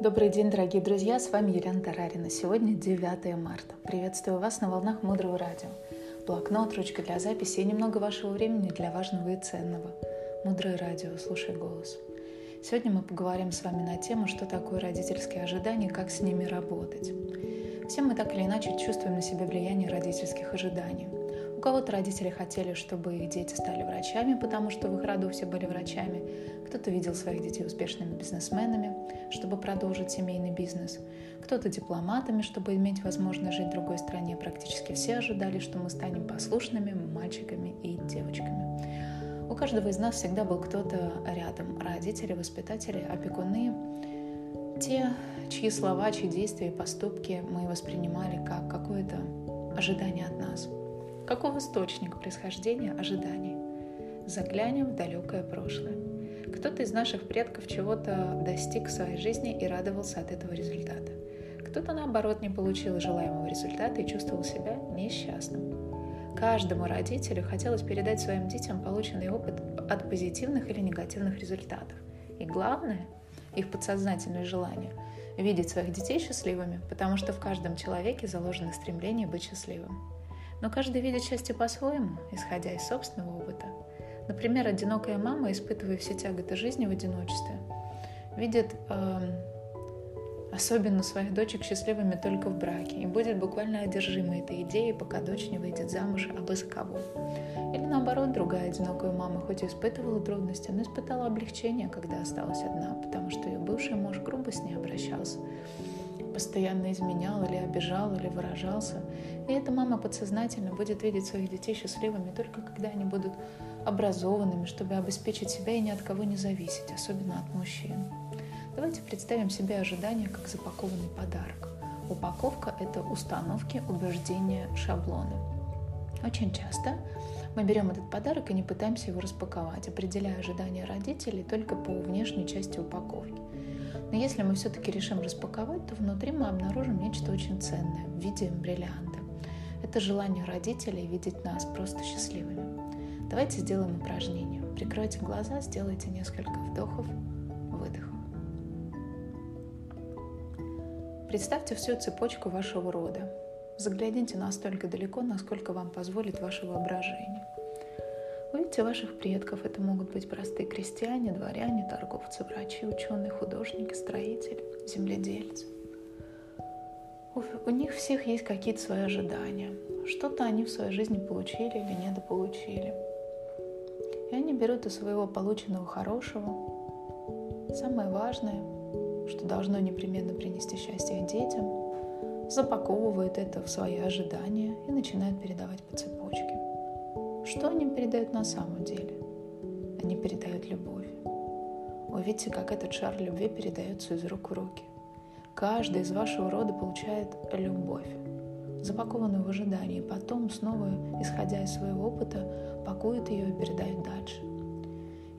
Добрый день, дорогие друзья, с вами Елена Тарарина. Сегодня 9 марта. Приветствую вас на волнах Мудрого Радио. Блокнот, ручка для записи и немного вашего времени для важного и ценного. Мудрое Радио, слушай голос. Сегодня мы поговорим с вами на тему, что такое родительские ожидания и как с ними работать. Все мы так или иначе чувствуем на себе влияние родительских ожиданий. У кого-то родители хотели, чтобы их дети стали врачами, потому что в их роду все были врачами. Кто-то видел своих детей успешными бизнесменами, чтобы продолжить семейный бизнес. Кто-то дипломатами, чтобы иметь возможность жить в другой стране. Практически все ожидали, что мы станем послушными мальчиками и девочками. У каждого из нас всегда был кто-то рядом. Родители, воспитатели, опекуны. Те, чьи слова, чьи действия и поступки мы воспринимали как какое-то ожидание от нас – Каков источник происхождения ожиданий? Заглянем в далекое прошлое. Кто-то из наших предков чего-то достиг в своей жизни и радовался от этого результата. Кто-то, наоборот, не получил желаемого результата и чувствовал себя несчастным. Каждому родителю хотелось передать своим детям полученный опыт от позитивных или негативных результатов. И главное, их подсознательное желание – видеть своих детей счастливыми, потому что в каждом человеке заложено стремление быть счастливым. Но каждый видит счастье по-своему, исходя из собственного опыта. Например, одинокая мама, испытывая все тяготы жизни в одиночестве, видит э, особенно своих дочек счастливыми только в браке и будет буквально одержима этой идеей, пока дочь не выйдет замуж а за кого. Или наоборот, другая одинокая мама хоть и испытывала трудности, но испытала облегчение, когда осталась одна, потому что ее бывший муж грубо с ней обращался постоянно изменял или обижал или выражался. И эта мама подсознательно будет видеть своих детей счастливыми только когда они будут образованными, чтобы обеспечить себя и ни от кого не зависеть, особенно от мужчин. Давайте представим себе ожидания как запакованный подарок. Упаковка – это установки, убеждения, шаблоны. Очень часто мы берем этот подарок и не пытаемся его распаковать, определяя ожидания родителей только по внешней части упаковки. Но если мы все-таки решим распаковать, то внутри мы обнаружим нечто очень ценное в виде бриллианта. Это желание родителей видеть нас просто счастливыми. Давайте сделаем упражнение. Прикройте глаза, сделайте несколько вдохов, выдохов. Представьте всю цепочку вашего рода. Загляните настолько далеко, насколько вам позволит ваше воображение. Увидите ваших предков. Это могут быть простые крестьяне, дворяне, торговцы, врачи, ученые, художники, строители, земледельцы. У них всех есть какие-то свои ожидания. Что-то они в своей жизни получили или недополучили. И они берут из своего полученного хорошего самое важное, что должно непременно принести счастье детям, запаковывают это в свои ожидания и начинают передавать по цепочке. Что они передают на самом деле? Они передают любовь. Увидите, как этот шар любви передается из рук в руки. Каждый из вашего рода получает любовь, запакованную в ожидании, потом снова, исходя из своего опыта, пакует ее и передает дальше.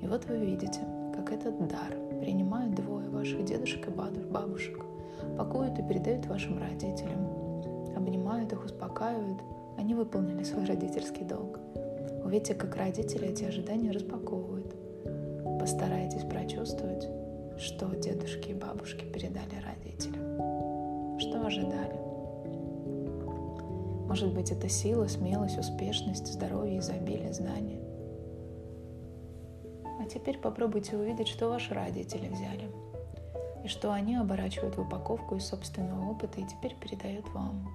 И вот вы видите, как этот дар принимают двое ваших дедушек и бабушек, пакуют и передают вашим родителям, обнимают их, успокаивают, они выполнили свой родительский долг. Увидите, как родители эти ожидания распаковывают. Постарайтесь прочувствовать, что дедушки и бабушки передали родителям. Что ожидали. Может быть, это сила, смелость, успешность, здоровье, изобилие, знания. А теперь попробуйте увидеть, что ваши родители взяли. И что они оборачивают в упаковку из собственного опыта и теперь передают вам.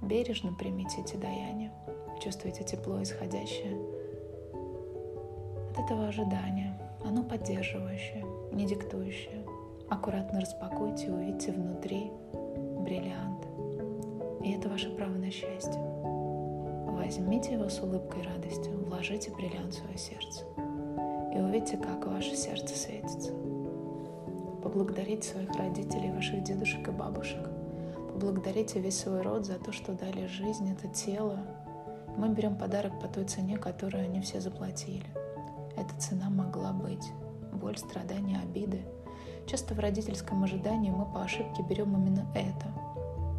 Бережно примите эти даяния. Чувствуете тепло, исходящее от этого ожидания. Оно поддерживающее, не диктующее. Аккуратно распакуйте и увидите внутри бриллиант. И это ваше право на счастье. Возьмите его с улыбкой и радостью, вложите бриллиант в свое сердце. И увидите, как ваше сердце светится. Поблагодарите своих родителей, ваших дедушек и бабушек. Поблагодарите весь свой род за то, что дали жизнь, это тело, мы берем подарок по той цене, которую они все заплатили. Эта цена могла быть боль, страдания, обиды. Часто в родительском ожидании мы по ошибке берем именно это.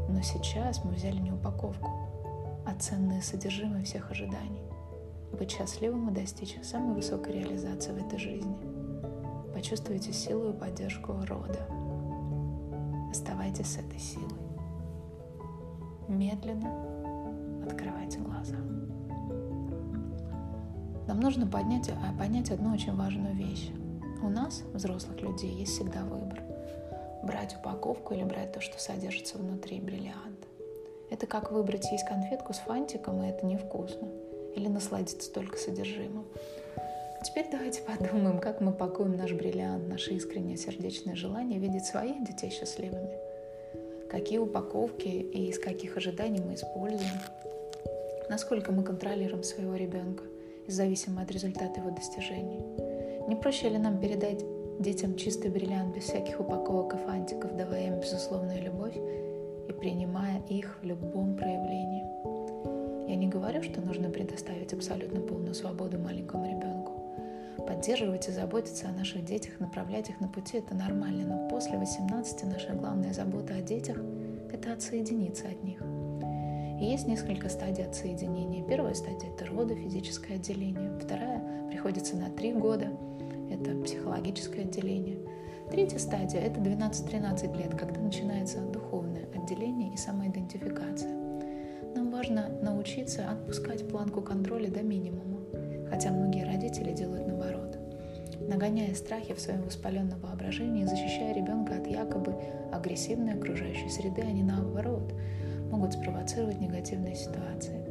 Но сейчас мы взяли не упаковку, а ценное содержимое всех ожиданий. Быть счастливым и достичь самой высокой реализации в этой жизни. Почувствуйте силу и поддержку рода. Оставайтесь с этой силой. Медленно открывайте глаза. Нам нужно поднять, а, понять одну очень важную вещь. У нас, взрослых людей, есть всегда выбор. Брать упаковку или брать то, что содержится внутри бриллианта. Это как выбрать есть конфетку с фантиком, и это невкусно. Или насладиться только содержимым. Теперь давайте подумаем, как мы пакуем наш бриллиант, наше искреннее сердечное желание видеть своих детей счастливыми. Какие упаковки и из каких ожиданий мы используем. Насколько мы контролируем своего ребенка, зависимо от результата его достижений. Не проще ли нам передать детям чистый бриллиант без всяких упаковок и фантиков, давая им безусловную любовь и принимая их в любом проявлении? Я не говорю, что нужно предоставить абсолютно полную свободу маленькому ребенку. Поддерживать и заботиться о наших детях, направлять их на пути – это нормально, но после 18 наша главная забота о детях – это отсоединиться от них. И есть несколько стадий отсоединения. Первая стадия – это роды, физическое отделение. Вторая приходится на три года – это психологическое отделение. Третья стадия – это 12-13 лет, когда начинается духовное отделение и самоидентификация. Нам важно научиться отпускать планку контроля до минимума, хотя многие родители делают наоборот. Нагоняя страхи в своем воспаленном воображении, защищая ребенка от якобы агрессивной окружающей среды, они наоборот могут спровоцировать негативные ситуации.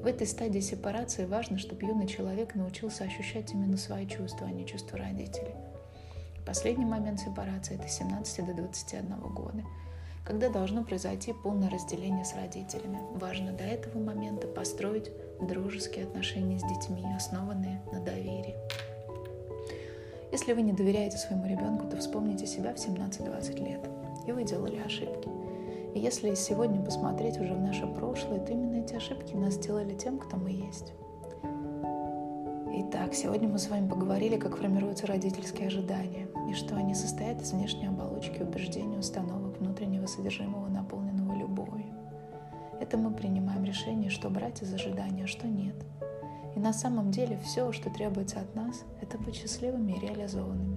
В этой стадии сепарации важно, чтобы юный человек научился ощущать именно свои чувства, а не чувства родителей. Последний момент сепарации – это 17 до 21 года – когда должно произойти полное разделение с родителями. Важно до этого момента построить дружеские отношения с детьми, основанные на доверии. Если вы не доверяете своему ребенку, то вспомните себя в 17-20 лет, и вы делали ошибки. И если сегодня посмотреть уже в наше прошлое, то именно эти ошибки нас сделали тем, кто мы есть. Итак, сегодня мы с вами поговорили, как формируются родительские ожидания и что они состоят из внешней оболочки, убеждений, установок, внутреннего содержимого, наполненного. Это мы принимаем решение, что брать из ожидания, а что нет. И на самом деле все, что требуется от нас, это быть счастливыми и реализованными.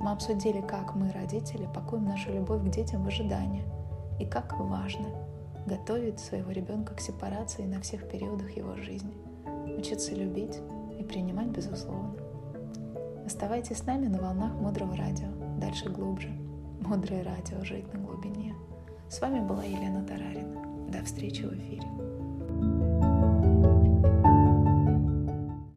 Мы обсудили, как мы, родители, пакуем нашу любовь к детям в ожидания, и как важно готовить своего ребенка к сепарации на всех периодах его жизни, учиться любить, и принимать безусловно. Оставайтесь с нами на волнах Мудрого Радио. Дальше глубже. Мудрое радио. Жить на глубине. С вами была Елена Тарарина. До встречи в эфире.